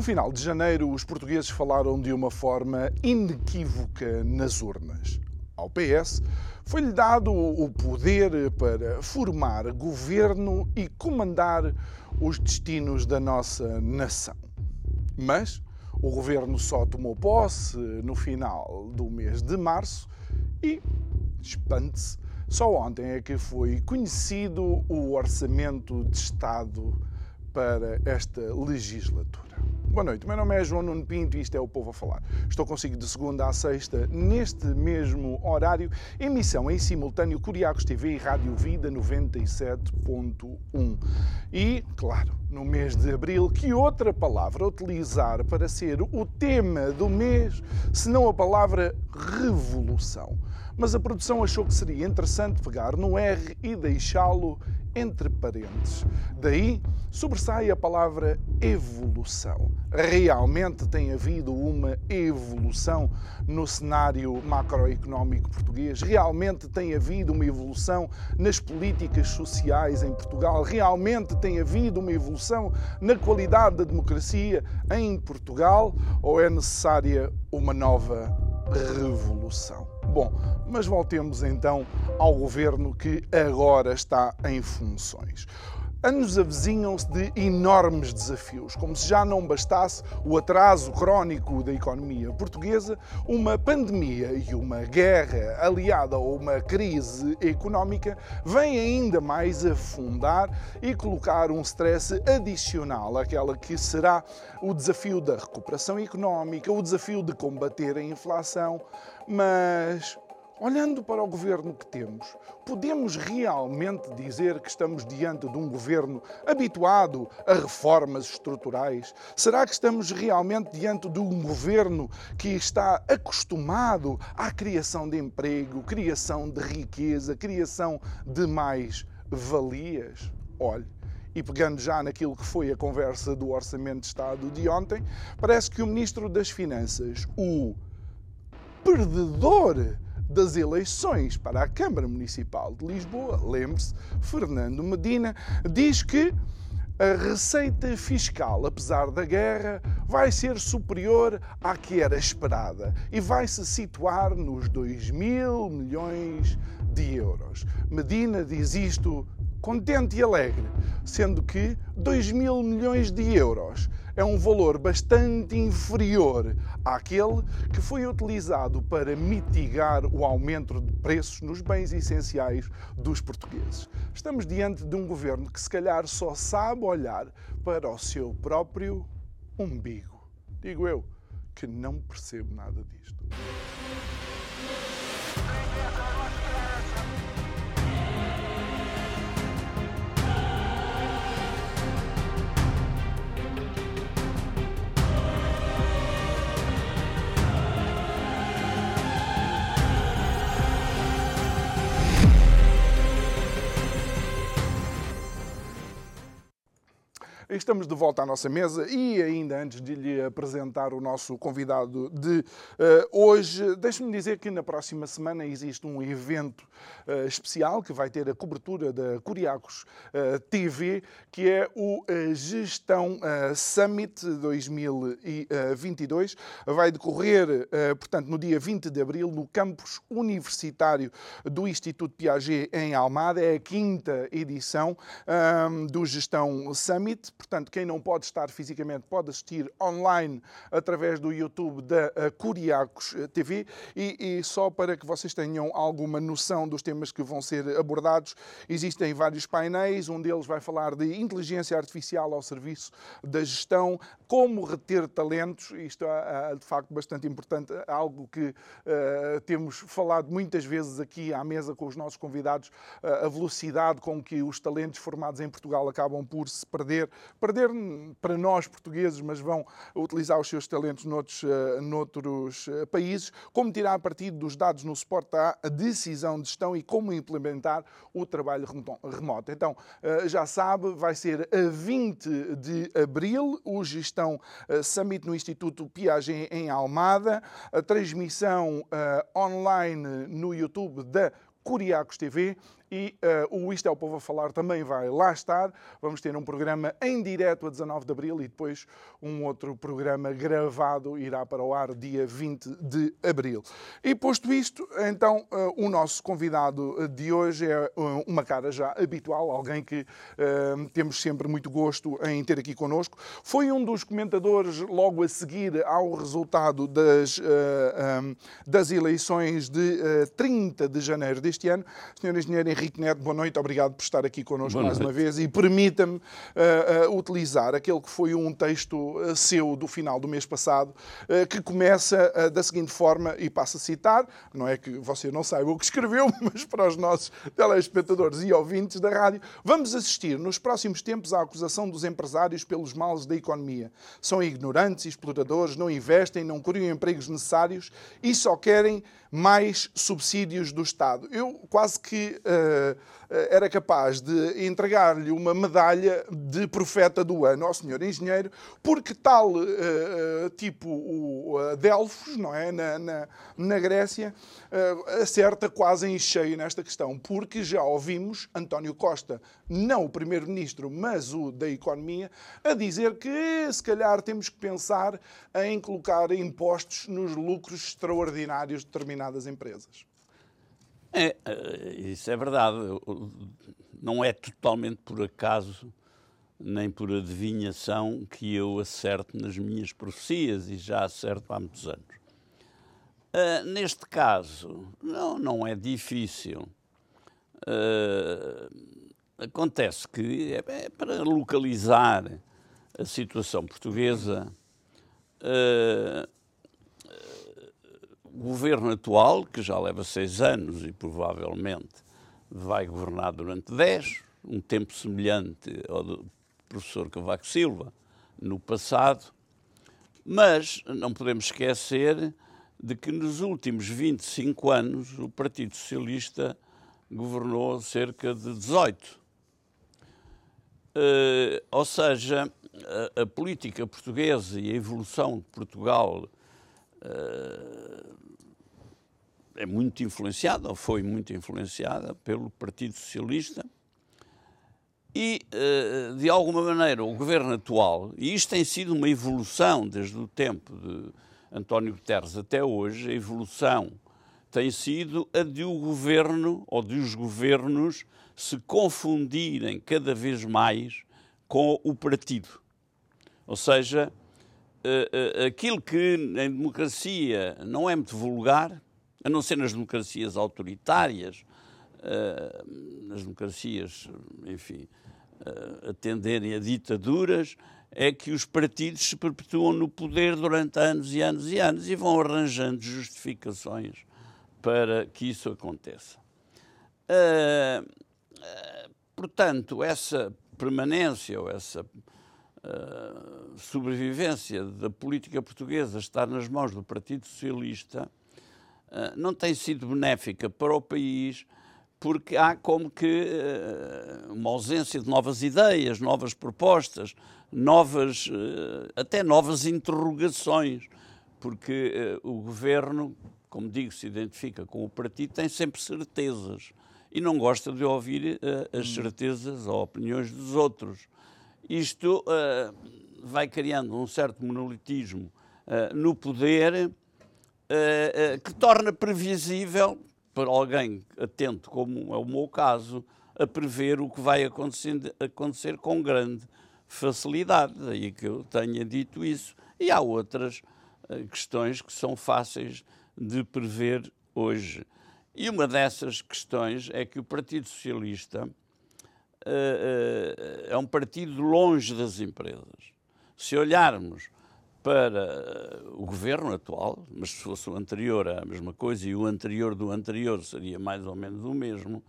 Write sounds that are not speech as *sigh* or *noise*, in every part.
No final de janeiro, os portugueses falaram de uma forma inequívoca nas urnas. Ao PS foi-lhe dado o poder para formar governo e comandar os destinos da nossa nação. Mas o governo só tomou posse no final do mês de março e, espante-se, só ontem é que foi conhecido o orçamento de Estado para esta legislatura. Boa noite, meu nome é João Nuno Pinto e isto é o Povo a Falar. Estou consigo de segunda a sexta, neste mesmo horário, emissão em simultâneo Curiacos TV e Rádio Vida 97.1. E, claro, no mês de abril, que outra palavra utilizar para ser o tema do mês, senão a palavra revolução. Mas a produção achou que seria interessante pegar no R e deixá-lo entre parênteses. Daí sobressai a palavra evolução. Realmente tem havido uma evolução no cenário macroeconómico português? Realmente tem havido uma evolução nas políticas sociais em Portugal? Realmente tem havido uma evolução na qualidade da democracia em Portugal? Ou é necessária uma nova revolução? Bom, mas voltemos então ao governo que agora está em funções. Anos avizinham-se de enormes desafios, como se já não bastasse o atraso crónico da economia portuguesa, uma pandemia e uma guerra aliada a uma crise económica vem ainda mais afundar e colocar um stress adicional àquela que será o desafio da recuperação económica, o desafio de combater a inflação, mas Olhando para o governo que temos, podemos realmente dizer que estamos diante de um governo habituado a reformas estruturais? Será que estamos realmente diante de um governo que está acostumado à criação de emprego, criação de riqueza, criação de mais valias? Olhe, e pegando já naquilo que foi a conversa do Orçamento de Estado de ontem, parece que o Ministro das Finanças, o perdedor das eleições para a Câmara Municipal de Lisboa, lembre-se, Fernando Medina, diz que a receita fiscal, apesar da guerra, vai ser superior à que era esperada e vai se situar nos 2 mil milhões de euros. Medina diz isto contente e alegre, sendo que 2 mil milhões de euros é um valor bastante inferior àquele que foi utilizado para mitigar o aumento de preços nos bens essenciais dos portugueses. Estamos diante de um governo que, se calhar, só sabe olhar para o seu próprio umbigo. Digo eu que não percebo nada disto. Estamos de volta à nossa mesa e ainda antes de lhe apresentar o nosso convidado de uh, hoje, deixe-me dizer que na próxima semana existe um evento uh, especial que vai ter a cobertura da Curiacos uh, TV, que é o Gestão Summit 2022. Vai decorrer, portanto, no dia 20 de abril no campus universitário do Instituto Piaget em Almada. É a quinta edição do Gestão Summit Portanto, quem não pode estar fisicamente pode assistir online através do YouTube da eh, Curiacos eh, TV. E, e só para que vocês tenham alguma noção dos temas que vão ser abordados, existem vários painéis. Um deles vai falar de inteligência artificial ao serviço da gestão, como reter talentos. Isto é, é de facto bastante importante, algo que uh, temos falado muitas vezes aqui à mesa com os nossos convidados, uh, a velocidade com que os talentos formados em Portugal acabam por se perder perder para nós portugueses, mas vão utilizar os seus talentos noutros, uh, noutros uh, países, como tirar partido dos dados no suporte à decisão de gestão e como implementar o trabalho remoto. Então, uh, já sabe, vai ser a 20 de abril o Gestão Summit no Instituto Piaget em Almada, a transmissão online no YouTube da Curiacos TV e uh, o Isto é o Povo a Falar também vai lá estar. Vamos ter um programa em direto a 19 de Abril e depois um outro programa gravado irá para o ar dia 20 de Abril. E posto isto, então uh, o nosso convidado de hoje é uma cara já habitual, alguém que temos sempre muito gosto em ter aqui connosco. Foi um dos comentadores logo a seguir ao resultado das, um, das eleições de 30 de janeiro deste ano. Senhor Engenheiro Henrique Neto, boa noite, obrigado por estar aqui connosco mais uma vez e permita-me uh, uh, utilizar aquele que foi um texto uh, seu do final do mês passado, que começa da seguinte forma, e passo a citar, não é que você não saiba o que escreveu, *laughs* mas para os nossos telespectadores e ouvintes da rádio, vamos assistir nos próximos tempos à acusação dos empresários pelos males da economia. São ignorantes, exploradores, não investem, não criam empregos necessários e só querem mais subsídios do Estado. Eu quase que uh, era capaz de entregar-lhe uma medalha de profeta do ano ao senhor engenheiro, porque tal uh, tipo o Delfos, não é, na, na, na Grécia, acerta quase em cheio nesta questão, porque já ouvimos António Costa, não o primeiro-ministro, mas o da economia, a dizer que se calhar temos que pensar em colocar impostos nos lucros extraordinários determinados determinadas empresas. É, eh, isso é verdade. Não é totalmente por acaso nem por adivinhação que eu acerto nas minhas profecias e já acerto há muitos anos. Uh, neste caso, não, não é difícil. Uh, acontece que é, é, para localizar a situação portuguesa. Uh, o governo atual, que já leva seis anos e provavelmente vai governar durante dez, um tempo semelhante ao do professor Cavaco Silva no passado, mas não podemos esquecer de que nos últimos 25 anos o Partido Socialista governou cerca de 18. Uh, eh, ou seja, a, a, política portuguesa e a evolução de Portugal é muito influenciada, ou foi muito influenciada, pelo Partido Socialista. E, eh, de alguma maneira, o governo atual, e isto tem sido uma evolução desde o tempo de António Guterres até hoje, a evolução tem sido a de o governo ou de os governos se confundirem cada vez mais com o partido. Ou seja, eh, eh, aquilo que em democracia não é muito vulgar, a não ser nas democracias autoritárias, uh, nas democracias, enfim, a a ditaduras, é que os partidos se perpetuam no poder durante anos e anos e anos e vão arranjando justificações para que isso aconteça. Portanto, essa permanência ou essa sobrevivência da política portuguesa estar nas mãos do Partido Socialista ah, não tem sido benéfica para o país porque há como que uh, uma ausência de novas ideias, novas propostas, novas, até novas interrogações, porque o governo, como digo, se identifica com o partido, tem sempre certezas e não gosta de ouvir as hum. certezas ou opiniões dos outros. Isto vai criando um certo monolitismo no poder uh, uh, que torna previsível, para alguém atento, como é o meu caso, a prever o que vai acontecer, com grande facilidade. Daí que eu tenha dito isso. E há outras uh, questões que são fáceis de prever hoje. E uma dessas questões é que o Partido Socialista é um partido longe das empresas. Se olharmos para o governo atual, mas se fosse o anterior é a mesma coisa e o anterior do anterior seria mais ou menos o mesmo,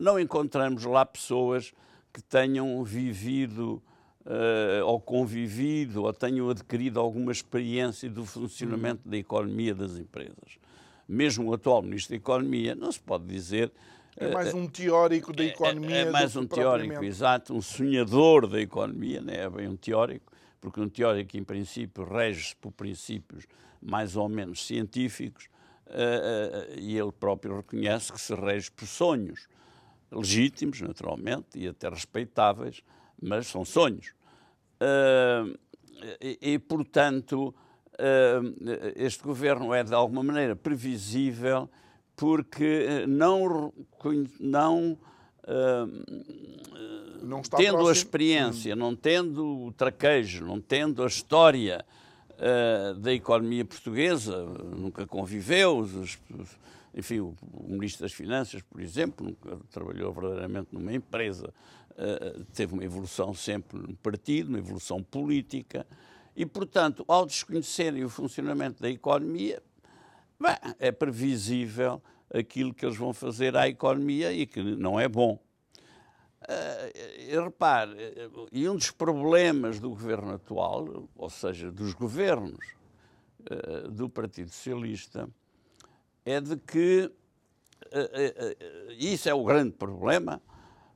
não encontramos lá pessoas que tenham vivido uh, ou convivido ou tenham adquirido alguma experiência do funcionamento uhum. da economia das empresas. Mesmo o atual Ministro da Economia, não se pode dizer. É mais um teórico da economia. É, é mais um teórico, exato, um sonhador da economia, não é bem um teórico, porque um teórico, em princípio, rege-se por princípios mais ou menos científicos, uh, uh, e ele próprio reconhece que se rege por sonhos, legítimos, naturalmente, e até respeitáveis, mas são sonhos. Uh, e, e, portanto, este governo é de alguma maneira previsível porque não, não não tendo a experiência, não tendo o traquejo, não tendo a história uh, da economia portuguesa, nunca conviveu, os, enfim, o, o, Ministro das Finanças, por exemplo, nunca trabalhou verdadeiramente numa empresa, uh, teve uma evolução sempre no partido, uma evolução política, e, portanto, ao desconhecerem o funcionamento da economia, bem, é previsível aquilo que eles vão fazer à economia e que não é bom. Uh, repare, e um dos problemas do governo atual, ou seja, dos governos uh, do Partido Socialista, é de que, uh, isso é o grande problema,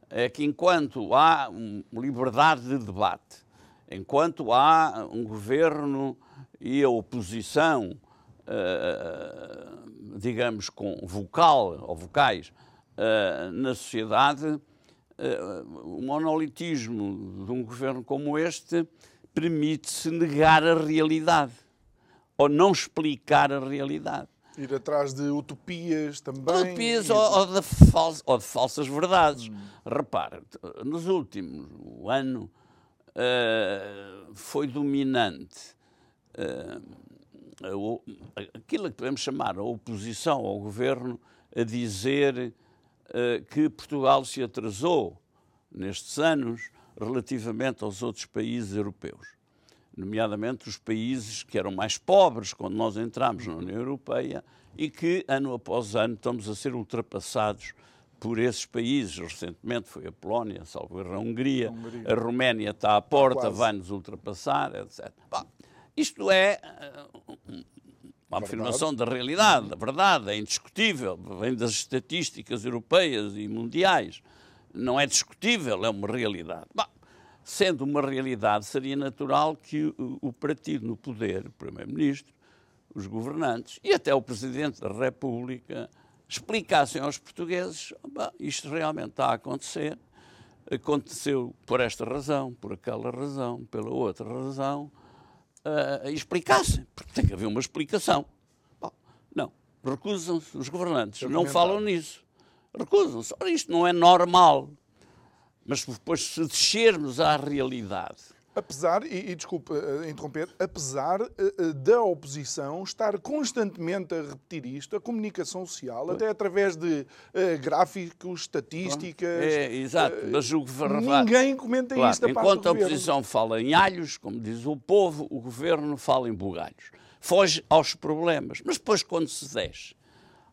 é que enquanto há liberdade de debate, enquanto há um governo e a oposição, digamos, com vocal ou vocais na sociedade, o monolitismo de um governo como este permite-se negar a realidade ou não explicar a realidade. Ir atrás de utopias também. Utopias ou, ou, de, ou de, falsas verdades. Hum. Repara, nos últimos o ano uh, foi dominante uh, aquilo que podemos chamar a oposição ao governo a dizer eh, que Portugal se atrasou nestes anos relativamente aos outros países europeus, nomeadamente os países que eram mais pobres quando nós entramos na União Europeia e que, ano após ano, estamos a ser ultrapassados por esses países. Recentemente foi a Polónia, salvo a Hungria, a, Hungria. a Roménia está à porta, vai-nos ultrapassar, etc. Bom, isto é eh, uma afirmação da realidade, da verdade, é indiscutível, vem das estatísticas europeias e mundiais. Não é discutível, é uma realidade. Bom, sendo uma realidade, seria natural que o, partido no poder, o Primeiro-Ministro, os governantes e até o Presidente da República explicassem aos portugueses: isto realmente está a acontecer, aconteceu por esta razão, por aquela razão, pela outra razão uh, explicassem, porque tem que haver uma explicação. Bom, não, recusam-se os governantes, não falam nisso. Recusam-se. Ora, isto não é normal. Mas depois, se descermos à realidade, Apesar, e, e desculpe uh, interromper, apesar uh, da oposição estar constantemente a repetir isto, a comunicação social, até através de uh, gráficos, estatísticas. É, exato, mas o governo. Ninguém comenta claro, isto. Enquanto a oposição fala em alhos, como diz o povo, o governo fala em bugalhos. Foge aos problemas. Mas depois, quando se desce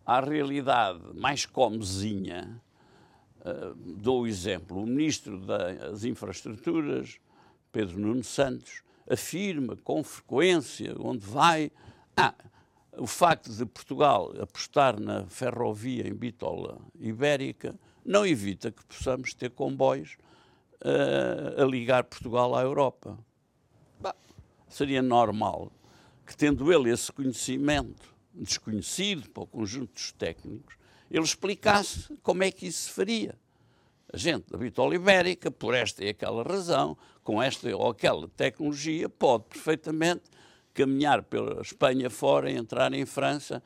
à realidade mais comezinha, dou o exemplo: o ministro das Infraestruturas Pedro Nuno Santos, afirma com frequência onde vai. Ah, o facto de Portugal apostar na ferrovia em bitola ibérica não evita que possamos ter comboios uh, a ligar Portugal à Europa. Bah, seria normal que, tendo ele esse conhecimento desconhecido para o conjunto dos técnicos, ele explicasse como é que isso se faria gente da bitola ibérica, por esta e aquela razão, com esta ou aquela tecnologia, pode perfeitamente caminhar pela Espanha fora e entrar em França.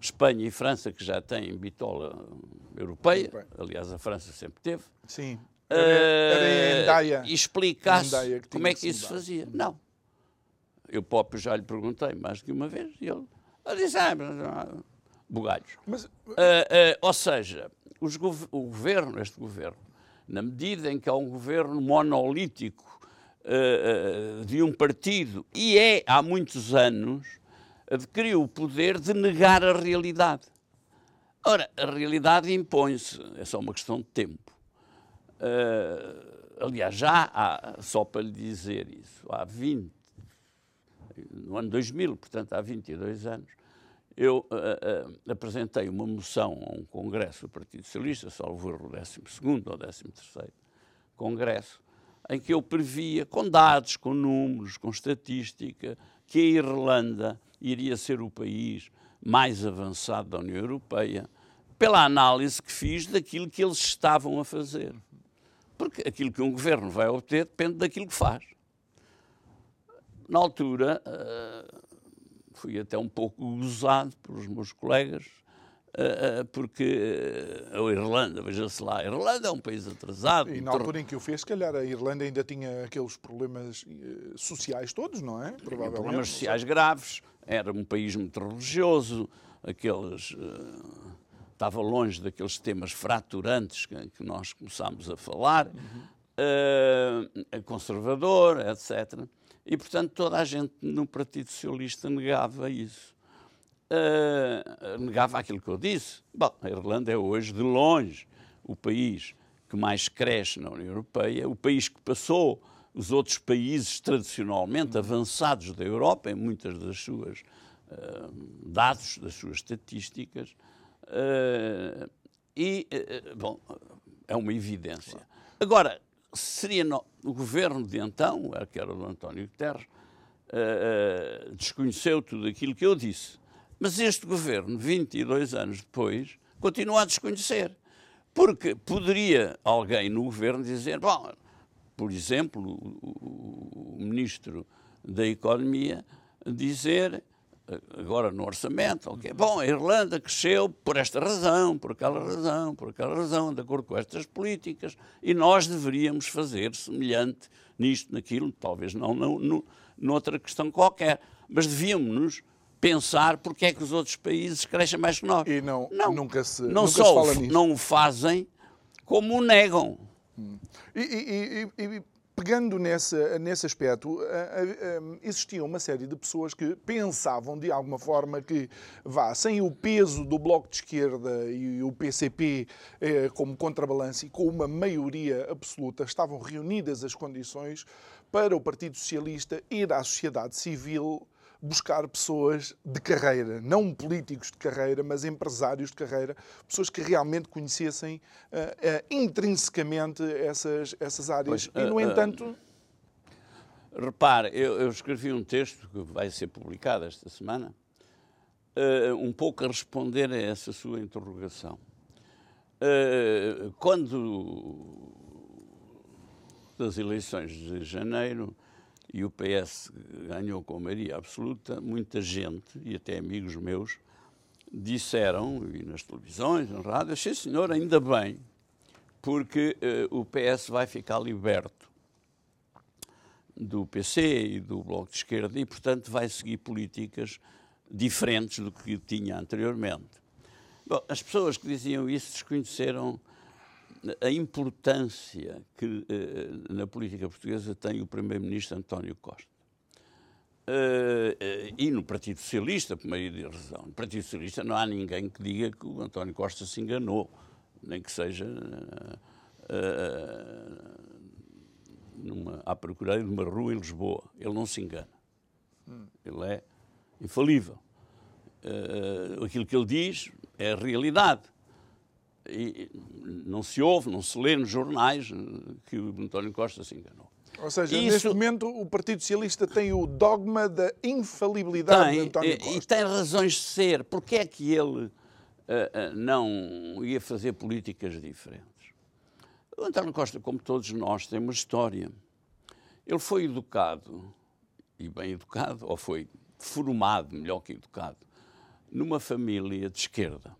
Espanha e França, que já têm bitola europeia, aliás, a França sempre teve. Sim. Era, era em Endaia, e explicasse como é que isso se fazia. Não. Eu próprio já lhe perguntei mais de uma vez e ele, ele disse, ah, bugalhos. Mas... Uh, uh, ou seja, os, o governo, este governo, na medida em que há um governo monolítico uh, uh, de um partido, e é há muitos anos, adquiriu o poder de negar a realidade. Ora, a realidade impõe-se, é só uma questão de tempo. Uh, aliás, já há, só para lhe dizer isso, há 20, no ano 2000, portanto há 22 anos, eu uh, uh, apresentei uma moção a um congresso do Partido Socialista, erro, o 12 ou 13 congresso, em que eu previa, com dados, com números, com estatística, que a Irlanda iria ser o país mais avançado da União Europeia, pela análise que fiz daquilo que eles estavam a fazer. Porque aquilo que um governo vai obter depende daquilo que faz. Na altura, uh, fui até um pouco usado pelos meus colegas, uh, porque a Irlanda, veja-se lá, a Irlanda é um país atrasado. E na altura em que o fez, se calhar a Irlanda ainda tinha aqueles problemas sociais todos, não é? Provavelmente. Problemas sociais graves, era um país muito religioso, aqueles estava longe daqueles temas fraturantes que, que nós começámos a falar, uhum. uh, conservador, etc. E, portanto, toda a gente no Partido Socialista negava isso. Uh, negava aquilo que eu disse. Bom, a Irlanda é hoje, de longe, o país que mais cresce na União Europeia, o país que passou os outros países tradicionalmente avançados da Europa, em muitas das suas uh, dados, das suas estatísticas, Uh, e, bom, é uma evidência. Agora, seria no, o governo de então, que era do António Guterres, uh, desconheceu tudo aquilo que eu disse. Mas este governo, 22 anos depois, continua a desconhecer. Porque poderia alguém no governo dizer, bom, por exemplo, o, o, o ministro da Economia dizer agora no orçamento, ok? Bom, a Irlanda cresceu por esta razão, por aquela razão, por aquela razão, de acordo com estas políticas, e nós deveríamos fazer semelhante nisto, naquilo, talvez não no, no, noutra questão qualquer, mas devíamos pensar porque é que os outros países crescem mais que nós. E não, não nunca se, não nunca só se fala nisso. não o fazem, como o negam. Hum. E, e, e, pegando nesse, nesse aspecto, existia uma série de pessoas que pensavam de alguma forma que, vá, sem o peso do Bloco de Esquerda e o PCP eh, como contrabalance e com uma maioria absoluta, estavam reunidas as condições para o Partido Socialista ir à sociedade civil buscar pessoas de carreira, não políticos de carreira, mas empresários de carreira, pessoas que realmente conhecessem uh, uh, intrinsecamente essas, essas áreas. Pois, e, no uh, entanto. Repare, eu, eu, escrevi um texto que vai ser publicado esta semana, um pouco a responder a essa sua interrogação. quando das eleições de janeiro, e o PS ganhou com maioria absoluta, muita gente, e até amigos meus, disseram, e nas televisões, na rádio, sim senhor, ainda bem, porque uh, o PS vai ficar liberto do PC e do Bloco de Esquerda e, portanto, vai seguir políticas diferentes do que tinha anteriormente. Bom, as pessoas que diziam isso desconheceram a importância que eh, na política portuguesa tem o primeiro-ministro António Costa. Uh, e no Partido Socialista, por meio de razão. No Partido Socialista não há ninguém que diga que o António Costa se enganou, nem que seja numa, à procura de uma rua em Lisboa. Ele não se engana. Ele é infalível. aquilo que ele diz é a realidade. E não se ouve, não se lê nos jornais que o António Costa se enganou. Ou seja, Isso... neste momento o Partido Socialista tem o dogma da infalibilidade tem, de António Costa. E tem razões de ser. Porquê é que ele uh, uh, não ia fazer políticas diferentes? O António Costa, como todos nós, tem uma história. Ele foi educado, e bem educado, ou foi formado, melhor que educado, numa família de esquerda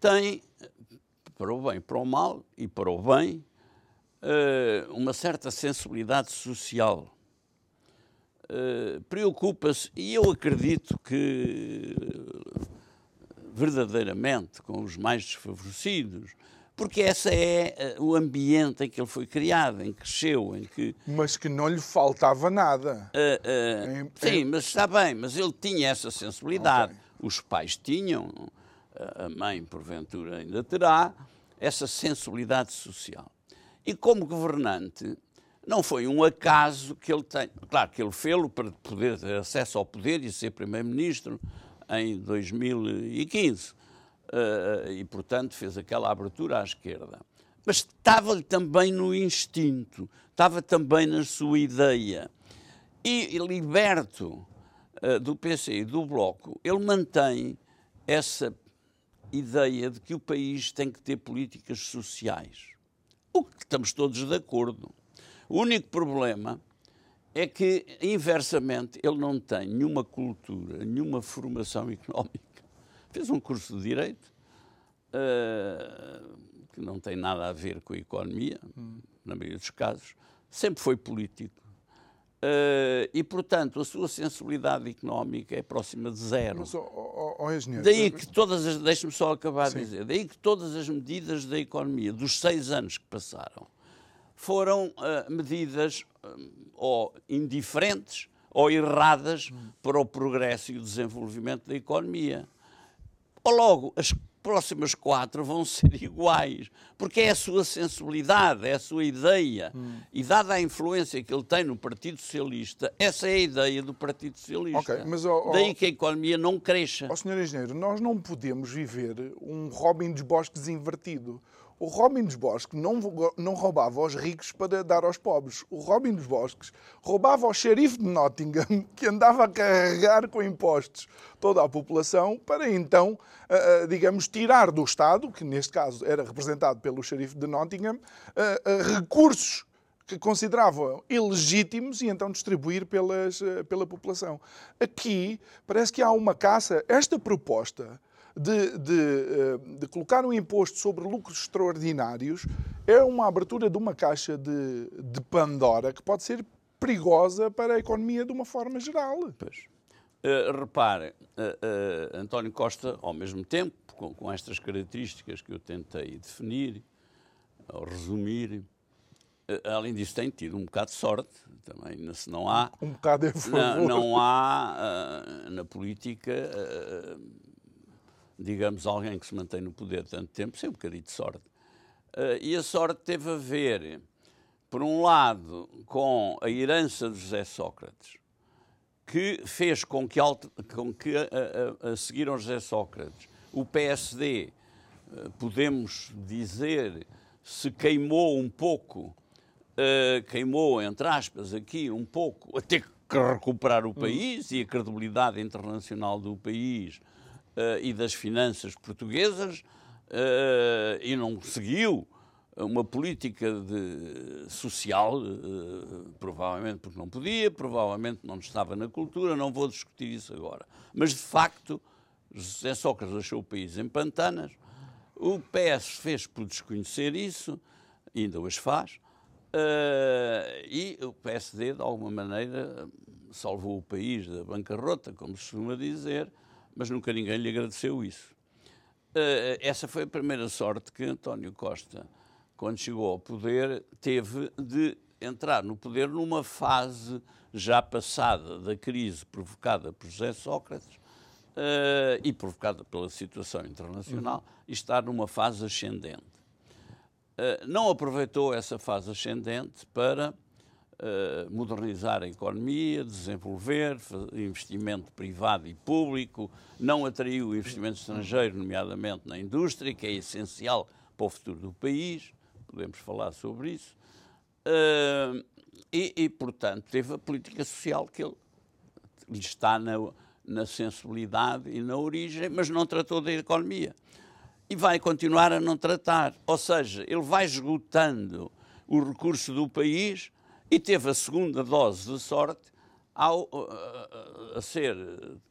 tem, para o bem, para o mal e para o bem, eh, uma certa sensibilidade social. Eh, preocupa-se, e eu acredito que verdadeiramente com os mais desfavorecidos, porque esse é eh, o ambiente em que ele foi criado, em que cresceu, em que... Mas que não lhe faltava nada. Uh, uh, em, sim, em... mas está bem, mas ele tinha essa sensibilidade. Okay. Os pais tinham, a mãe, porventura, ainda terá essa sensibilidade social. E como governante, não foi um acaso que ele tem. Claro que ele fez-lo para poder ter acesso ao poder e ser primeiro-ministro em 2015. Uh, e, portanto, fez aquela abertura à esquerda. Mas estava-lhe também no instinto, estava também na sua ideia. E, e liberto uh, do PC e do Bloco, ele mantém essa ideia de que o país tem que ter políticas sociais. O que estamos todos de acordo. O único problema é que, inversamente, ele não tem nenhuma cultura, nenhuma formação *laughs* económica. Fez um curso de Direito, uh, que não tem nada a ver com a economia, hum. na maioria dos casos, sempre foi político. Uh, e, portanto, a sua sensibilidade económica é próxima de zero. Mas, oh, oh, daí que todas as, deixe-me só acabar sim. de dizer, daí que todas as medidas da economia dos seis anos que passaram foram uh, medidas uh, ou indiferentes ou erradas hum. para o progresso e o desenvolvimento da economia. Ou logo, as próximas quatro vão ser *laughs* iguais, porque é a sua sensibilidade, é a sua ideia. Hum. E dada a influência que ele tem no Partido Socialista, essa é a ideia do Partido Socialista. Okay, mas, oh, oh, Daí que a economia não cresça. Ó oh, senhor engenheiro, nós não podemos viver um Robin dos Bosques invertido. O Robin dos Bosques não, não roubava aos ricos para dar aos pobres. O Robin dos Bosques roubava ao xerife de Nottingham, *laughs* que andava a carregar com impostos toda a população, para então, digamos, tirar do Estado, que neste caso era representado pelo xerife de Nottingham, recursos que consideravam ilegítimos e então distribuir pelas, pela população. Aqui parece que há uma caça. Esta proposta de, de, eh, de, colocar um imposto sobre lucros extraordinários é uma abertura de uma caixa de, de Pandora que pode ser perigosa para a economia de uma forma geral. Pois. Uh, repare, uh, uh, António Costa, ao mesmo tempo, com, com, estas características que eu tentei definir, ou resumir, além disso, tem tido um bocado de sorte também. Se não há. Um bocado é não, não há na política digamos, alguém que se mantém no poder tanto tempo, sem um bocadinho de sorte. Uh, e a sorte teve a ver, por um lado, com a herança de José Sócrates, que fez com que, com que a, a, a seguir ao José Sócrates, o PSD, uh, eh, podemos dizer, se queimou um pouco, uh, queimou, entre aspas, aqui um pouco, até que recuperar o hum. país e a credibilidade internacional do país e das finanças portuguesas uh, e não seguiu uma política de, social, uh, provavelmente porque não podia, provavelmente não estava na cultura, não vou discutir isso agora. Mas, de facto, José Sócrates deixou o país em pantanas, o PS fez por desconhecer isso, ainda hoje faz, e o PSD, de alguma maneira, salvou o país da bancarrota, como se costuma dizer, mas nunca ninguém lhe agradeceu isso. Uh, essa foi a primeira sorte que António Costa, quando chegou ao poder, teve de entrar no poder numa fase já passada da crise provocada por José Sócrates uh, e provocada pela situação internacional uhum. estar numa fase ascendente. Uh, não aproveitou essa fase ascendente para uh, modernizar a economia, desenvolver investimento privado e público, não atraiu o investimento estrangeiro, nomeadamente na indústria, que é essencial para o futuro do país, podemos falar sobre isso, uh, e, e, portanto, teve a política social que ele lhe está na, na sensibilidade e na origem, mas não tratou da economia. E vai continuar a não tratar. Ou seja, ele vai esgotando o recurso do país e teve a segunda dose de sorte ao a, a ser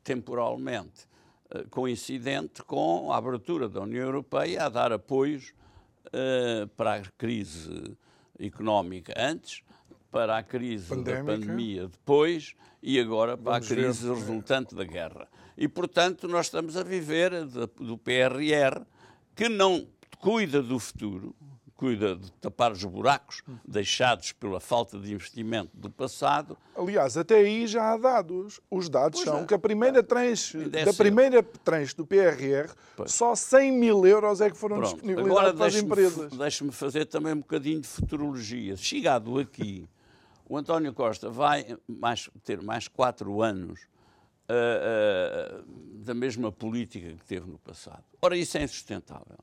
temporalmente eh, coincidente com a abertura da União Europeia a dar apoios uh, para a crise económica antes, para a crise Pandémica. da pandemia depois e agora para Vamos a crise ver. resultante da guerra. E, portanto, nós estamos a viver do PRR que não cuida do futuro, cuida de tapar os buracos deixados pela falta de investimento do passado. Aliás, até aí já há dados. Os dados Pois são é. que a primeira tranche, é da primeira tranche do PRR, Pois. só 100 mil euros é que foram Pronto, disponibilizados agora para as empresas. deixe-me fazer também um bocadinho de futurologia. Chegado aqui, o António Costa vai mais- ter mais quatro anos ah, ah, da mesma política que teve no passado. Ora, isso é insustentável.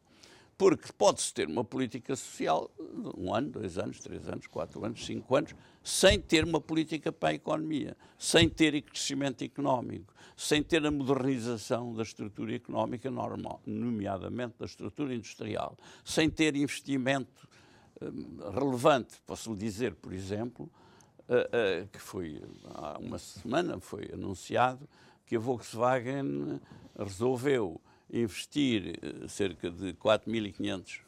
Porque pode-se ter uma política social um ano, dois anos, três anos, quatro anos, cinco anos, sem ter uma política para a economia, sem ter crescimento económico, sem ter a modernização da estrutura económica normal, nomeadamente da estrutura industrial, sem ter investimento hum, relevante. Posso lhe dizer, por exemplo, eh, eh, que foi há uma semana foi anunciado que a Volkswagen resolveu investir eh, cerca de 4.500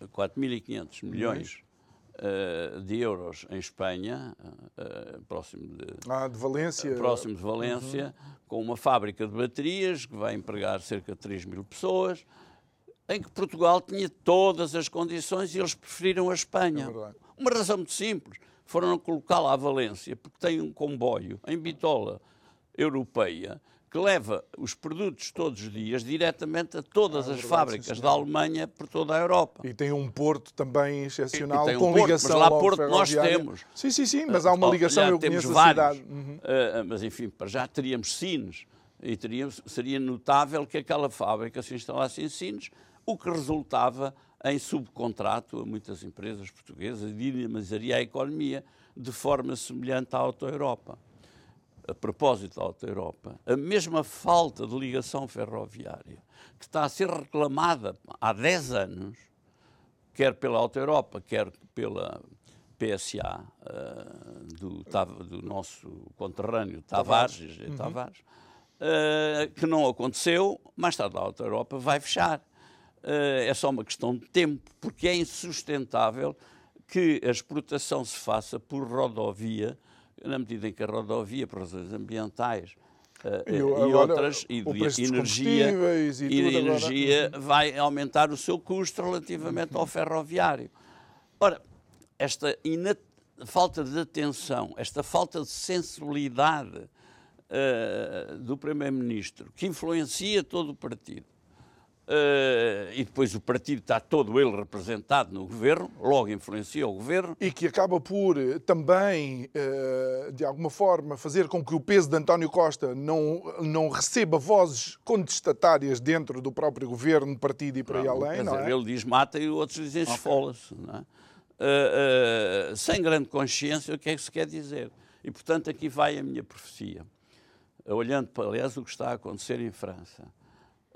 eh, 4.500 milhões eh, de euros em Espanha, eh, próximo de, Ah, de Valência. próximo de Valência, com uma fábrica de baterias que vai empregar cerca de 3 mil pessoas, em que Portugal tinha todas as condições e eles preferiram a Espanha. É uma razão muito simples. Foram colocá-la à Valência, porque tem um comboio em bitola europeia que leva os produtos todos os dias diretamente a todas Ah, as verdade, fábricas sim, da. Alemanha por toda a Europa. E tem um porto também excepcional E tem um com porto, ligação mas lá ao porto nós temos. Sim, sim, sim, mas há uma ligação, já eu temos vários. cidade. Uhum. Ah, mas enfim, para já teríamos Sines e teríamos, seria notável que aquela fábrica se instalasse em Sines, o que resultava em subcontrato a muitas empresas portuguesas e dinamizaria a economia de forma semelhante à Auto-Europa. A propósito da Auto-Europa, a mesma falta de ligação ferroviária que está a ser reclamada há 10 anos, quer pela Auto-Europa, quer pela PSA, eh, do, do nosso conterrâneo Tavares, Tavares, Tavares eh, que não aconteceu, mais tarde a Auto-Europa vai fechar. Eh, é só uma questão de tempo, porque é insustentável que a exportação se faça por rodovia, na medida em que a rodovia, por razões ambientais, eh, E e, agora, outras, e de energia, e e de agora. Energia vai aumentar o seu custo relativamente ao ferroviário. Ora, esta falta de atenção, esta falta de sensibilidade eh, do Primeiro-Ministro, que influencia todo o partido, eh, e depois o partido está todo ele representado no governo, logo influencia o governo, E que acaba por eh, também, eh, de alguma forma, fazer com que o peso de António Costa não, não receba vozes contestatárias dentro do próprio governo, partido e por aí além, Quer não dizer, é? Ele diz mata e outros dizem esfola-se. não é? Ah, sem grande consciência, o que é que se quer dizer? E, portanto, aqui vai a minha profecia. Olhando para, aliás, o que está a acontecer em França.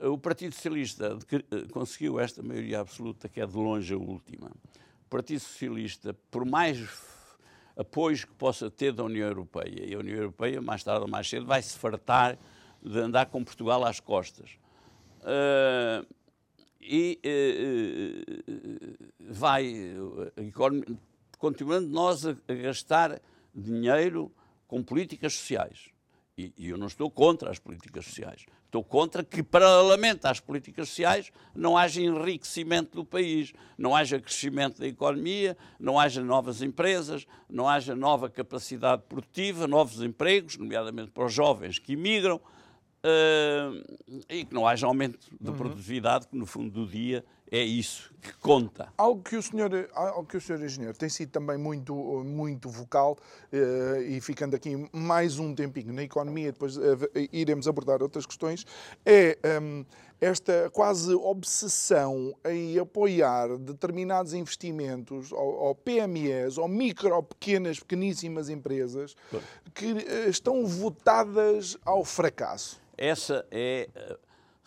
O Partido Socialista eh, conseguiu esta maioria absoluta, que é de longe a última. O Partido Socialista, por mais apoios que possa ter da União Europeia, e a União Europeia, mais tarde ou mais cedo, vai se fartar de andar com Portugal às costas. Ah, e eh, vai, continuando nós a, a gastar dinheiro com políticas sociais. E, e eu não estou contra as políticas sociais. Estou contra que, paralelamente às políticas sociais, não haja enriquecimento do país, não haja crescimento da economia, não haja novas empresas, não haja nova capacidade produtiva, novos empregos, nomeadamente para os jovens que imigram, eh, e que não haja aumento da produtividade, que no fundo do dia é isso que conta. Algo que o senhor, algo que o senhor engenheiro tem sido também muito, muito vocal eh, e ficando aqui mais um tempinho na economia, depois eh, iremos abordar outras questões, é hum, esta quase obsessão em apoiar determinados investimentos ao, ao PMEs, ou micro, pequenas, pequeníssimas empresas que eh, estão votadas ao fracasso. Essa é,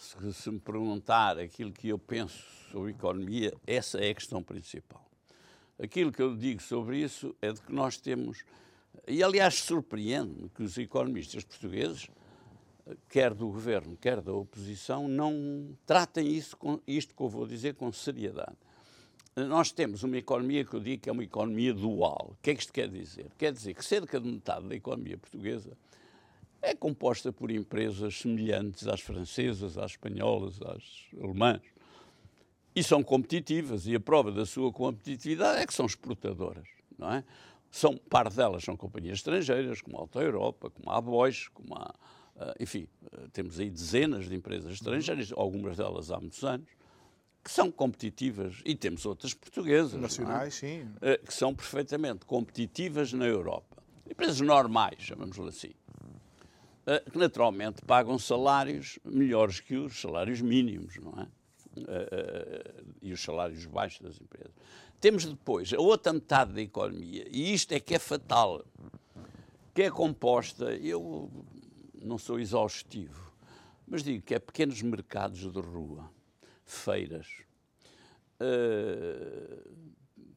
se, se me perguntar aquilo que eu penso sobre economia, essa é a questão principal. Aquilo que eu digo sobre isso é de que nós temos, e aliás surpreende-me que os economistas portugueses, quer do governo, quer da oposição, não tratem isso, com, isto que eu vou dizer com seriedade. Nós temos uma economia que eu digo que é uma economia dual. O que é que isto quer dizer? Quer dizer que cerca de metade da economia portuguesa é composta por empresas semelhantes às francesas, às espanholas, às alemãs. e são competitivas, e a prova da sua competitividade é que são exportadoras, não é? São, parte delas são companhias estrangeiras, como a Alta Europa, como a Bosch, como a, uh, enfim, uh, temos aí dezenas de empresas estrangeiras, algumas delas há muitos anos, que são competitivas, e temos outras portuguesas, nacionais, é? sim, uh, que são perfeitamente competitivas na Europa. Empresas normais, chamamos-lhe assim, que naturalmente pagam salários melhores que os salários mínimos, não é? e os salários baixos das empresas. Temos depois a outra metade da economia, e isto é que é fatal, que é composta, eu não sou exaustivo, mas digo que é pequenos mercados de rua, feiras,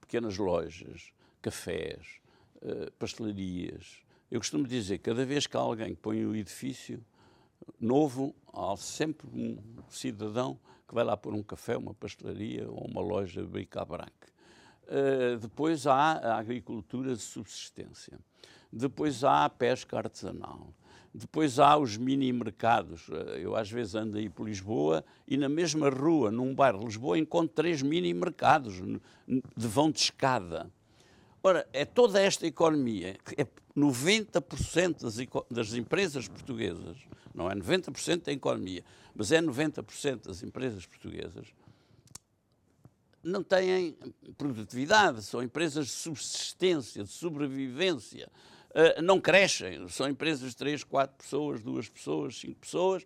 pequenas lojas, cafés, pastelarias. Eu costumo dizer, cada vez que alguém põe um edifício novo, há sempre um cidadão que vai lá pôr um café, uma pastelaria ou uma loja de bric-à-brac. Uh, depois há a agricultura de subsistência. Depois há a pesca artesanal. Depois há os mini-mercados. Eh, eu às vezes ando aí por Lisboa e na mesma rua, num bairro de Lisboa, encontro três mini-mercados de vão de escada. Ora, é toda esta economia, é 90% das, das empresas portuguesas, não é 90% da economia, mas é 90% das empresas portuguesas, não têm produtividade, são empresas de subsistência, de sobrevivência, uh, não crescem, são empresas de 3, 4 pessoas, 2 pessoas, 5 pessoas,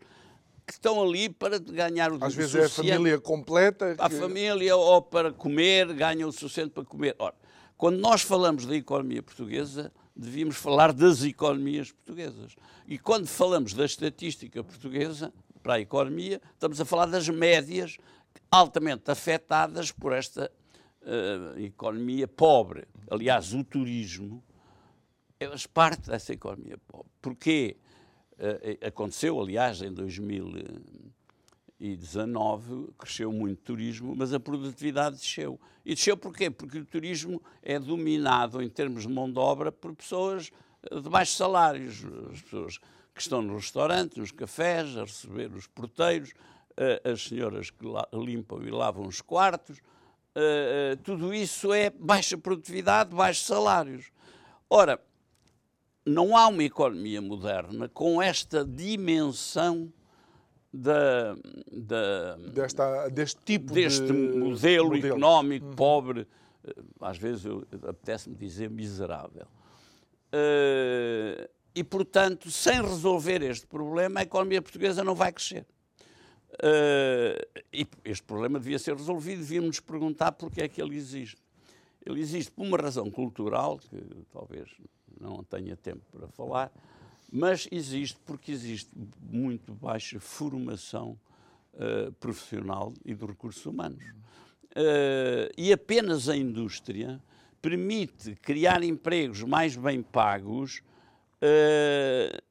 que estão ali para ganhar o Às vezes é a família completa. Que... A família ou para comer, ganham o suficiente para comer. Ora, quando nós falamos da economia portuguesa, devíamos falar das economias portuguesas. E quando falamos da estatística portuguesa para a economia, estamos a falar das médias altamente afetadas por esta uh, economia pobre. Aliás, o turismo é parte dessa economia pobre. Porquê? Uh, aconteceu, aliás, em 2019, cresceu muito o turismo, mas a produtividade desceu. E desceu porquê? Porque o turismo é dominado, em termos de mão de obra, por pessoas de baixos salários. As pessoas que estão nos restaurantes, nos cafés, a receber os porteiros, as senhoras que limpam e lavam os quartos. Tudo isso é baixa produtividade, baixos salários. Ora, não há uma economia moderna com esta dimensão da, da, Desta, deste tipo deste de modelo, modelo. económico uhum. pobre, às vezes apetece-me dizer miserável. Uh, e, portanto, sem resolver este problema, a economia portuguesa não vai crescer. Uh, e este problema devia ser resolvido, devíamos nos perguntar porque é que ele existe. Ele existe por uma razão cultural, que talvez não tenha tempo para falar, mas existe porque existe muito baixa formação uh, profissional e de recursos humanos. Uh, e apenas a indústria permite criar empregos mais bem pagos uh,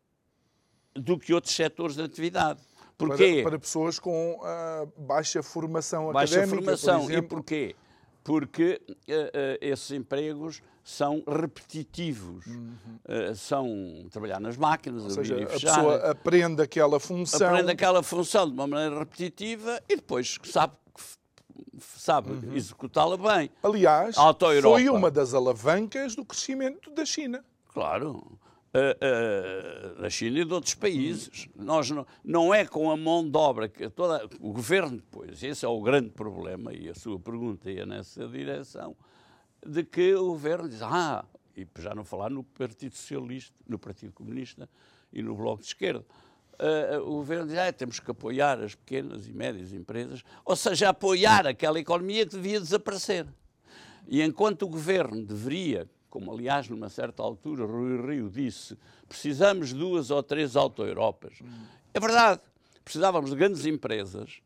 do que outros setores de atividade. Porquê? Para, para pessoas com uh, baixa formação baixa académica, formação. Por e porquê? Porque uh, esses empregos são repetitivos, uhum. são trabalhar nas máquinas, Ou seja, a pessoa aprende aquela função. Aprende aquela função de uma maneira repetitiva e depois sabe sabe uhum. executá-la bem. Aliás, foi uma das alavancas do crescimento da China. Claro. Uh, uh, da China e de outros países. Nós não, não é com a mão de obra que toda, o governo depois, esse é o grande problema e a sua pergunta ia nessa direção, de que o governo diz, ah, e já não falar no Partido Socialista, no Partido Comunista e no Bloco de Esquerda, uh, o governo diz, ah, temos que apoiar as pequenas e médias empresas, ou seja, apoiar aquela economia que devia desaparecer. E enquanto o governo deveria, como aliás numa certa altura Rui Rio disse, precisamos de duas ou três auto-europas. É verdade, precisávamos de grandes empresas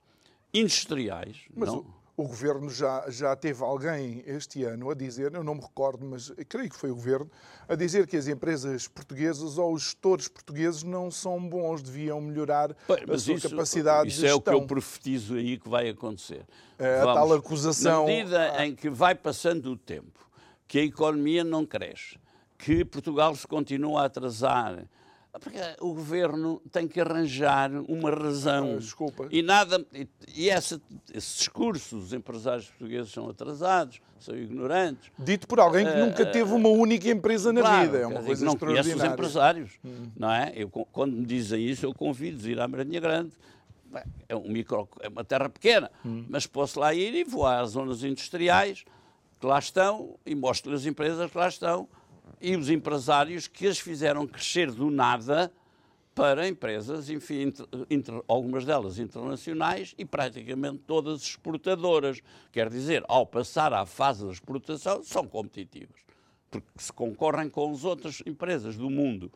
industriais. Mas não? O o governo já, já teve alguém este ano a dizer, eu não me recordo, mas creio que foi o governo, a dizer que as empresas portuguesas ou os gestores portugueses não são bons, deviam melhorar Bem, a sua isso, capacidade isso de gestão. Isso é o que eu profetizo aí que vai acontecer. É, a Vamos, tal acusação. Na medida em que vai passando o tempo, que a economia não cresce, que Portugal se continua a atrasar Porque o governo tem que arranjar uma razão. Ah, desculpa. E nada. E, e essa, esse discurso, os empresários portugueses são atrasados, são ignorantes. Dito por alguém que nunca teve uma única empresa na Claro, vida. É uma coisa não conheço os extraordinária. empresários, não é? Eu, quando me dizem isso, eu convido-os a ir à Maranhã Grande. É, um micro, é uma terra pequena, mas posso lá ir e vou às zonas industriais que lá estão e mostro-lhe as empresas que lá estão e os empresários que as fizeram crescer do nada para empresas, enfim, algumas delas internacionais e praticamente todas exportadoras. Quer dizer, ao passar à fase da exportação, são competitivas, porque se concorrem com as outras empresas do mundo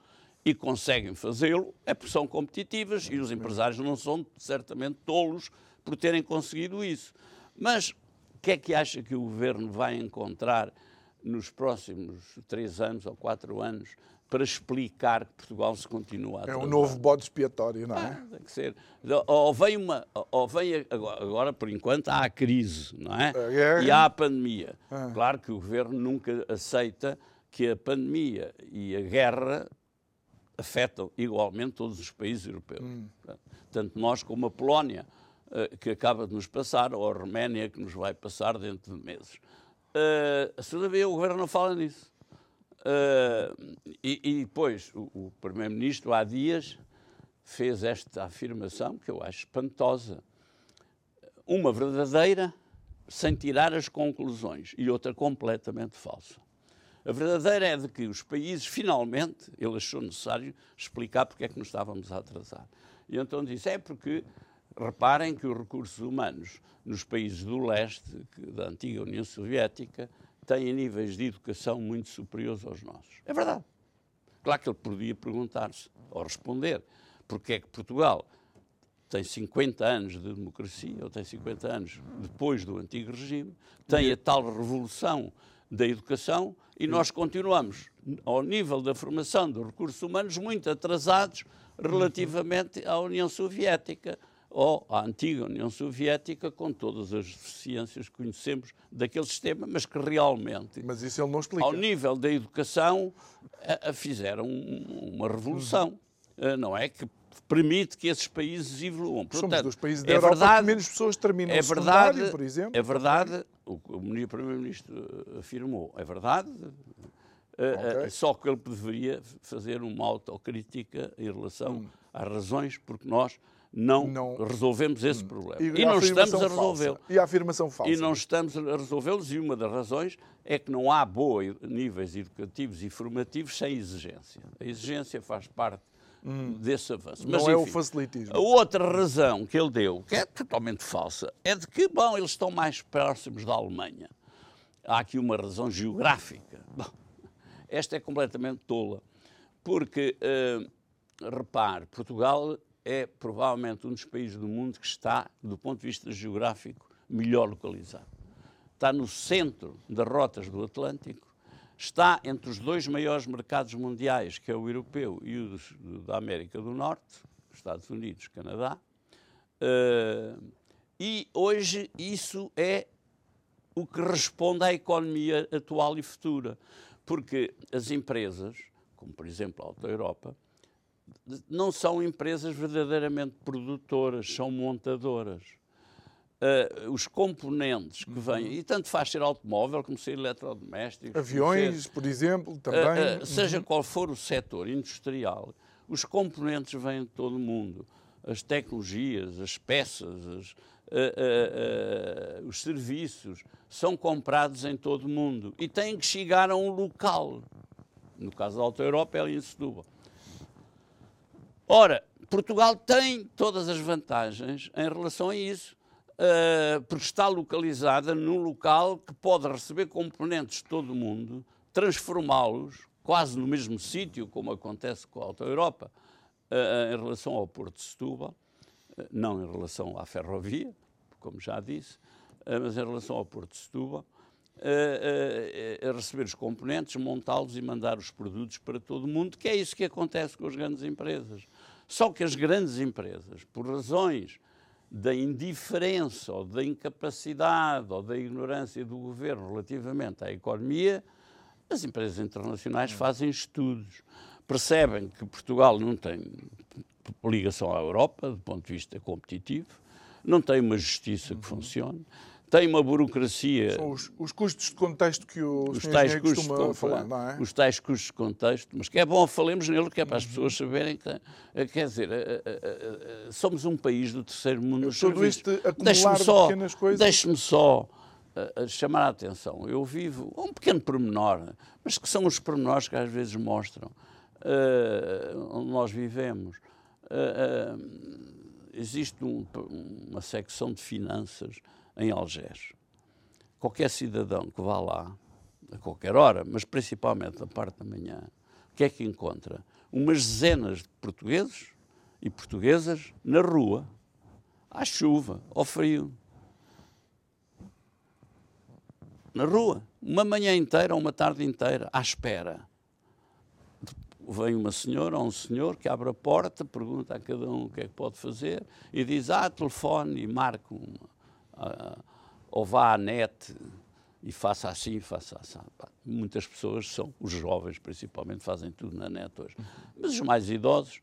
e conseguem fazê-lo, é porque são competitivas e os empresários não são certamente tolos por terem conseguido isso. Mas o que é que acha que o governo vai encontrar nos próximos três anos ou quatro anos para explicar que Portugal se continua a É um novo bode expiatório, não é? Tem que ser. Ou vem uma. Ou vem agora, agora, por enquanto, há a crise, não é? A guerra. E há a pandemia. Ah. Claro que o governo nunca aceita que a pandemia e a guerra afetam igualmente todos os países europeus. Hum. Tanto nós como a Polónia, que acaba de nos passar, ou a Roménia, que nos vai passar dentro de meses. Eh, Todavia, o governo não fala nisso. Eh, e, e depois, o, o Primeiro-Ministro, há dias, fez esta afirmação que eu acho espantosa. Uma verdadeira, sem tirar as conclusões, e outra completamente falsa. A verdadeira é de que os países, finalmente, ele achou necessário explicar porque é que nos estávamos a atrasar. E então disse: é porque, reparem que os recursos humanos nos países do leste, da antiga União Soviética, têm níveis de educação muito superiores aos nossos. É verdade. Claro que ele podia perguntar-se, ou responder, porque é que Portugal tem 50 anos de democracia, ou tem 50 anos depois do antigo regime, tem a tal revolução da educação e nós continuamos, ao nível da formação dos recursos humanos, muito atrasados relativamente à União Soviética ou à antiga União Soviética, com todas as deficiências que conhecemos daquele sistema, mas que realmente Mas isso ele não explica. ao nível da educação, a- a fizeram um- uma revolução, eh, não é? Que permite que esses países evoluam. Somos Portanto, dos países da é Europa verdade, que menos pessoas terminam é verdade, por exemplo. É verdade, o que o mini- Primeiro-Ministro eh, afirmou, é verdade, eh, Ok. eh, só que ele deveria fazer uma autocrítica em relação às razões porque nós não, Hum. Não- resolvemos esse problema. E, a não estamos a resolvê-lo. E a afirmação falsa. E não estamos a resolvê-los, e uma das razões é que não há boa níveis educativos e formativos sem exigência. A exigência faz parte desse avanço. Hum. Não Mas, é o facilitismo. A outra razão que ele deu, que é totalmente falsa, é de que, bom, eles estão mais próximos da Alemanha. Há aqui uma razão geográfica. Bom, esta é completamente tola, porque, eh, repare, Portugal é provavelmente um dos países do mundo que está, do ponto de vista geográfico, melhor localizado. Está no centro das rotas do Atlântico, está entre os dois maiores mercados mundiais, que é o europeu e o dos- da América do Norte, Estados Unidos, Canadá, eh, e hoje isso é o que responde à economia atual e futura. Porque as empresas, como por exemplo a Auto Europa, não são empresas verdadeiramente produtoras, são montadoras. Ah, os componentes que vêm, e tanto faz ser automóvel como ser eletrodomésticos, como ser- Aviões, por exemplo, também. Uh, uh, seja qual for o setor industrial, os componentes vêm de todo o mundo. As tecnologias, as peças, as, uh, uh, uh, os serviços são comprados em todo o mundo e têm que chegar a um local. No caso da Auto Europa, é ali em Setúbal. Ora, Portugal tem todas as vantagens em relação a isso, eh, porque está localizada num local que pode receber componentes de todo o mundo, transformá-los quase no mesmo sítio, como acontece com a Auto Europa, eh, em relação ao Porto de Setúbal, eh, não em relação à ferrovia, como já disse, mas em relação ao Porto de Setúbal, a receber os componentes, montá-los e mandar os produtos para todo o mundo, que é isso que acontece com as grandes empresas. Só que as grandes empresas, por razões da indiferença ou da incapacidade ou da ignorância do governo relativamente à economia, as empresas internacionais fazem estudos. Percebem que Portugal não tem ligação à Europa, do ponto de vista competitivo, não tem uma justiça que funcione, tem uma burocracia. São os, os custos de contexto que o os tais custos de costuma falar, não é? Os tais custos de contexto, mas que é bom falemos nele, que é para as pessoas saberem que, eh, quer dizer, eh, eh, somos um país do terceiro mundo nos serviços. este acumular de só, pequenas coisas. deixe-me só chamar a atenção. Eu vivo um pequeno pormenor, mas que são os pormenores que às vezes mostram eh, onde nós vivemos. Eh, eh, existe um- uma secção de finanças em Algés qualquer cidadão que vá lá, a qualquer hora, mas principalmente da parte da manhã, o que é que encontra? Umas dezenas de portugueses e portuguesas na rua, à chuva, ao frio. Na rua, uma manhã inteira ou uma tarde inteira, à espera. Vem uma senhora ou um senhor que abre a porta, pergunta a cada um o que é que pode fazer e diz: Ah, telefone e marca uma. Ou vá à net e faça assim, faça assim. Muitas pessoas são, os jovens principalmente, fazem tudo na net hoje. Mas os mais idosos,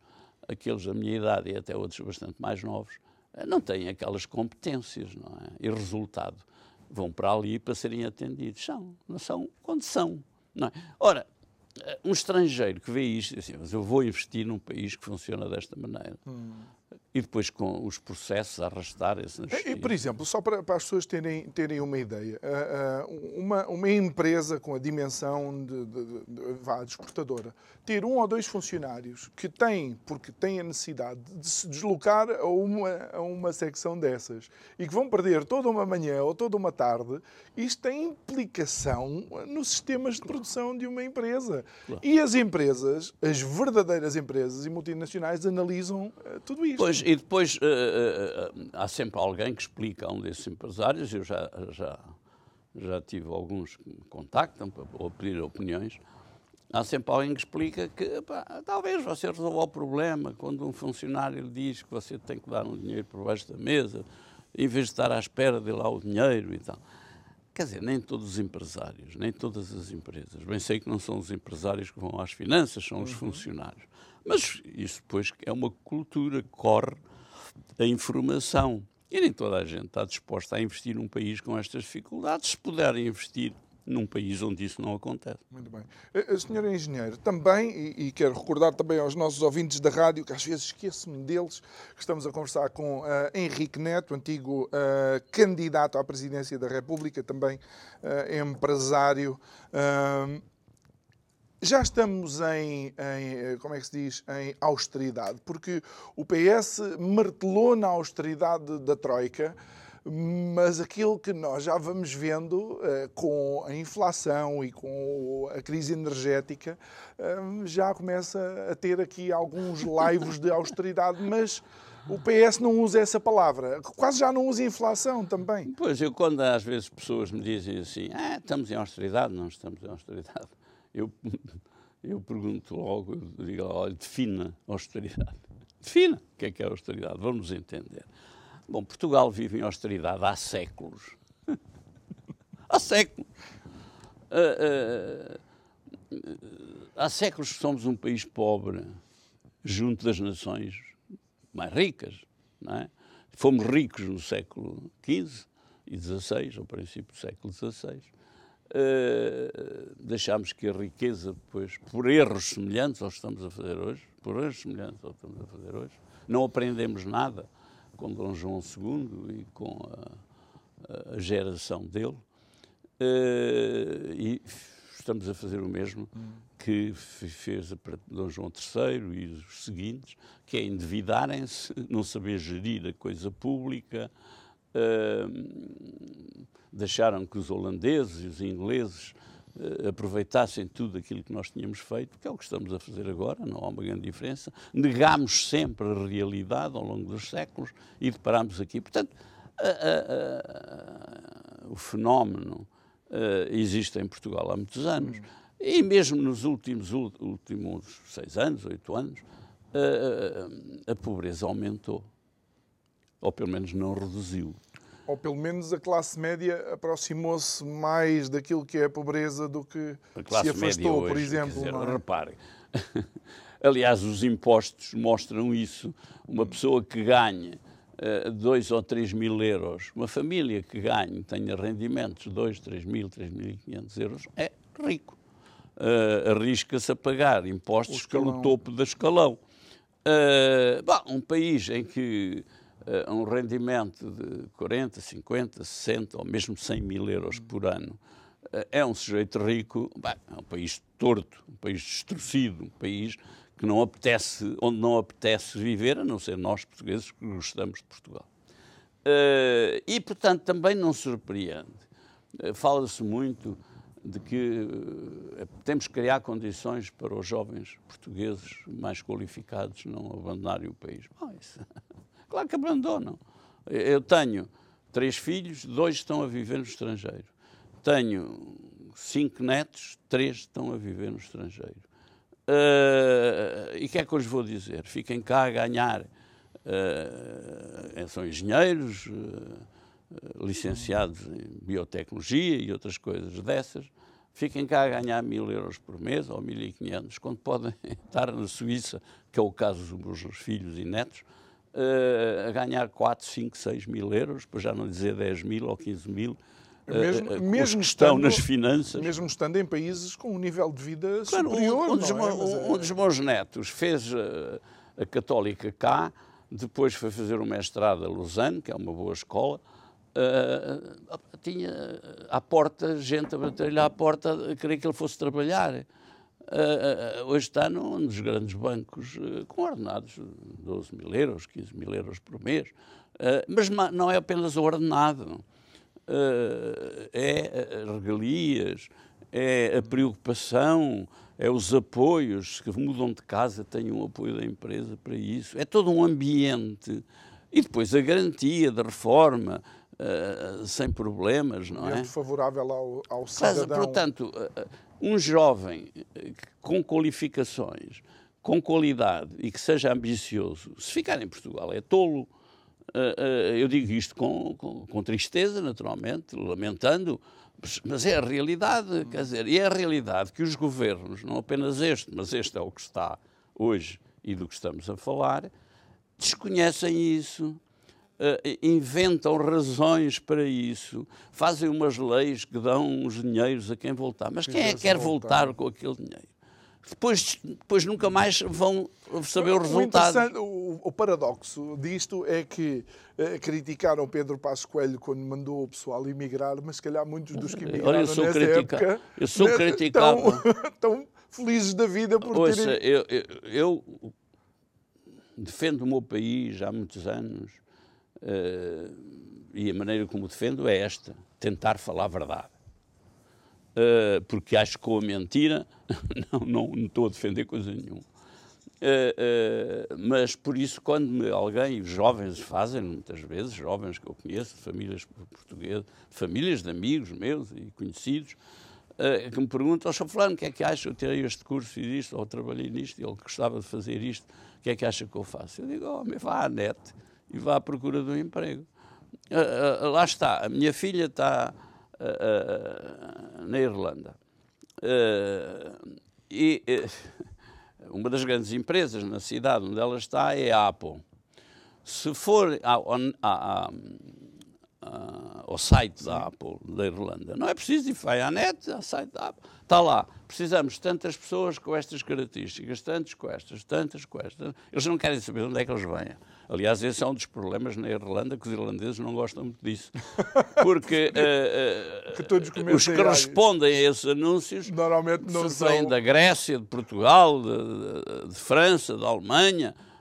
aqueles da minha idade e até outros bastante mais novos, eh, não têm aquelas competências, não é? E resultado, vão para ali para serem atendidos. São, não são, quando são. Não é? Ora, eh, um estrangeiro que vê isto, diz assim, mas eu vou investir num país que funciona desta maneira. E depois com os processos a arrastarem-se E, por exemplo, só para, para as pessoas terem, terem uma ideia, ah, ah, uma, uma empresa com a dimensão de, de, de, de, exportadora, ter um ou dois funcionários que têm, porque têm a necessidade de se deslocar a uma, a uma secção dessas e que vão perder toda uma manhã ou toda uma tarde, isto tem implicação nos sistemas de produção de uma empresa. E as empresas, as verdadeiras empresas e multinacionais, analisam ah, tudo isto. Pois, e depois eh, eh, há sempre alguém que explica a um desses empresários, eu já, já, já tive alguns que me contactam para, para pedir opiniões, há sempre alguém que explica que pá, talvez você resolva o problema quando um funcionário lhe diz que você tem que dar um dinheiro por baixo da mesa, em vez de estar à espera de lá o dinheiro e tal. Quer dizer, nem todos os empresários, nem todas as empresas. Bem sei que não são os empresários que vão às finanças, são os funcionários. Mas isso depois é uma cultura que corre a informação. E nem toda a gente está disposta a investir num país com estas dificuldades, se puderem investir num país onde isso não acontece. Muito bem. Eh, eh, Senhor Engenheiro, também, e, e quero recordar também aos nossos ouvintes da rádio, que às vezes esqueço-me deles, que estamos a conversar com eh, Henrique Neto, antigo eh, candidato à presidência da República, também eh, empresário. Ahm, já estamos em, em, eh, como é que se diz, em austeridade, porque o PS martelou na austeridade da Troika, mas aquilo que nós já vamos vendo eh, com a inflação e com a crise energética eh, já começa a ter aqui alguns *laughs* laivos de austeridade, mas o PS não usa essa palavra. Quase já não usa inflação também. Pois, eu quando às vezes pessoas me dizem assim, ah, estamos em austeridade, não estamos em austeridade, eu, *laughs* eu pergunto logo, eu digo, olha, defina austeridade. *laughs* Defina o que é que é austeridade, vamos entender. Bom, Portugal vive em austeridade há séculos. *laughs* há séculos. Ah, ah, há séculos que somos um país pobre, junto das nações mais ricas. Não é? Fomos ricos no século XV e XVI, ao princípio do século XVI. Uh, deixámos que a riqueza, depois, por erros semelhantes aos que estamos a fazer hoje, por erros semelhantes aos que estamos a fazer hoje, não aprendemos nada com Dom João II e com a, a geração dele, uh, e estamos a fazer o mesmo que fez a Dom João III e os seguintes, que é endividarem-se, não saber gerir a coisa pública, uh, deixaram que os holandeses e os ingleses uh, aproveitassem tudo aquilo que nós tínhamos feito, que é o que estamos a fazer agora, não há uma grande diferença. Negámos sempre a realidade ao longo dos séculos e deparámos aqui. Portanto, o fenómeno existe em Portugal há muitos anos. E mesmo nos últimos, últimos seis anos, oito anos, a pobreza aumentou. Ou pelo menos não reduziu. Ou pelo menos a classe média aproximou-se mais daquilo que é a pobreza do que se afastou, hoje, por exemplo. Dizer, é? Repare, *laughs* Aliás, os impostos mostram isso. Uma pessoa que ganha 2 uh, ou 3 mil euros, uma família que ganhe, tenha rendimentos de 2, 3 mil, 3.500 euros, é rico. Uh, Arrisca-se a pagar impostos pelo topo da escalão. Uh, bom, um país em que uh, um rendimento de 40, 50, 60 ou mesmo 100 mil euros por ano uh, é um sujeito rico, bem, é um país torto, um país destruído, um país que não apetece, onde não apetece viver, a não ser nós portugueses que gostamos de Portugal. e, portanto, também não surpreende. Fala-se muito de que uh, temos que criar condições para os jovens portugueses mais qualificados não abandonarem o país. Bom, isso, claro que abandonam. Eu tenho três filhos, dois estão a viver no estrangeiro. Tenho cinco netos, três estão a viver no estrangeiro. Uh, e o que é que eu lhes vou dizer? Fiquem cá a ganhar. Uh, são engenheiros, uh, licenciados em biotecnologia e outras coisas dessas, fiquem cá a ganhar mil euros por mês ou mil e quinhentos, quando podem *laughs* estar na Suíça, que é o caso dos meus filhos e netos, uh, a ganhar 4, 5, 6 mil euros, para já não dizer 10 mil ou 15 mil, mesmo, uh, mesmo estão nas finanças. Mesmo estando em países com um nível de vida claro, superior. Um, um, dos, é? um, um, dos, meus netos fez uh, a Católica cá, depois foi fazer o mestrado a Lausanne, que é uma boa escola, uh, tinha à porta gente a bater-lhe à porta a querer que ele fosse trabalhar. Uh, hoje está num dos grandes bancos uh, com ordenados 12 mil euros, 15 mil euros por mês. mas não é apenas o ordenado, é regalias, é a preocupação, é os apoios que mudam de casa, têm um apoio da empresa para isso. É todo um ambiente. E depois a garantia da reforma, uh, sem problemas, não é? favorável ao, ao cidadão. Mas, portanto, uh, um jovem com qualificações, com qualidade e que seja ambicioso, se ficar em Portugal é tolo. eu digo isto com, com, com tristeza, naturalmente, lamentando, mas é a realidade, quer dizer, e é a realidade que os governos, não apenas este, mas este é o que está hoje e do que estamos a falar, desconhecem isso, uh, inventam razões para isso, fazem umas leis que dão uns dinheiros a quem voltar. Mas quem é que quer voltar com aquele dinheiro? Depois, depois nunca mais vão saber o resultado. O, o, paradoxo disto é que uh, criticaram Pedro Passos Coelho quando mandou o pessoal emigrar, mas se calhar muitos dos que emigraram Olha, eu sou nessa época eu sou né, criticado. Estão, felizes da vida por Ouça, terem... Eu, eu, eu defendo o meu país há muitos anos e a maneira como o defendo é esta: tentar falar a verdade. Uh, porque acho que com a mentira *laughs* não, não, não estou a defender coisa nenhuma. Uh, mas por isso, quando me, alguém, jovens fazem, muitas vezes, jovens que eu conheço, famílias portuguesas, famílias de amigos meus e conhecidos, que me perguntam, oh, fulano, o que é que acha? Eu tirei este curso e isto, ou trabalhei nisto, ele gostava de fazer isto, o que é que acha que eu faço? Eu digo, oh, vá à net, e vá à procura de um emprego. Uh, uh, lá está, a minha filha está uh, na Irlanda. e *laughs* uma das grandes empresas na cidade onde ela está é a Apple. Se for ao, ao site da Apple da Irlanda, não é preciso ir à net, ao site da Apple. Está lá, precisamos de tantas pessoas com estas características, tantas com estas, tantas com estas. Eles não querem saber onde é que eles vêm. Aliás, esse é um dos problemas na Irlanda, que os irlandeses não gostam muito disso. *laughs* Porque uh, uh, que os que respondem a esses anúncios normalmente não vêm são... da Grécia, de Portugal, de, de, de França, da Alemanha, uh,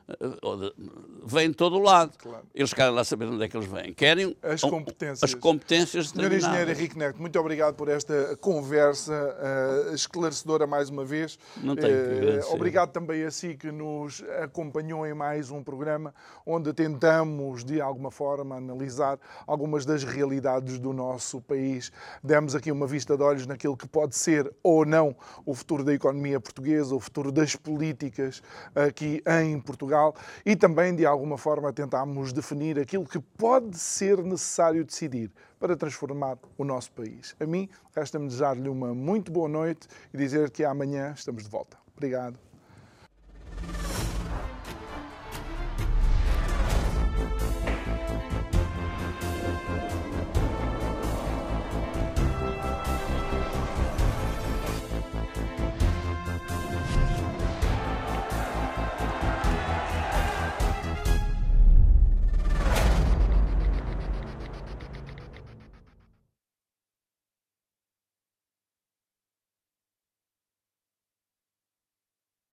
vêm de todo o lado. Claro. Eles querem lá saber onde é que eles vêm. Querem as competências. As competências Senhor Engenheiro Henrique Neto, muito obrigado por esta conversa uh, esclarecedora mais uma vez. Não tenho. Uh, obrigado também a si que nos acompanhou em mais um programa onde tentamos, de alguma forma, analisar algumas das realidades do nosso país. Demos aqui uma vista de olhos naquilo que pode ser ou não o futuro da economia portuguesa, o futuro das políticas aqui em Portugal e também, de alguma forma, tentámos definir aquilo que pode ser necessário decidir para transformar o nosso país. A mim, resta-me desejar-lhe uma muito boa noite e dizer que amanhã estamos de volta. Obrigado.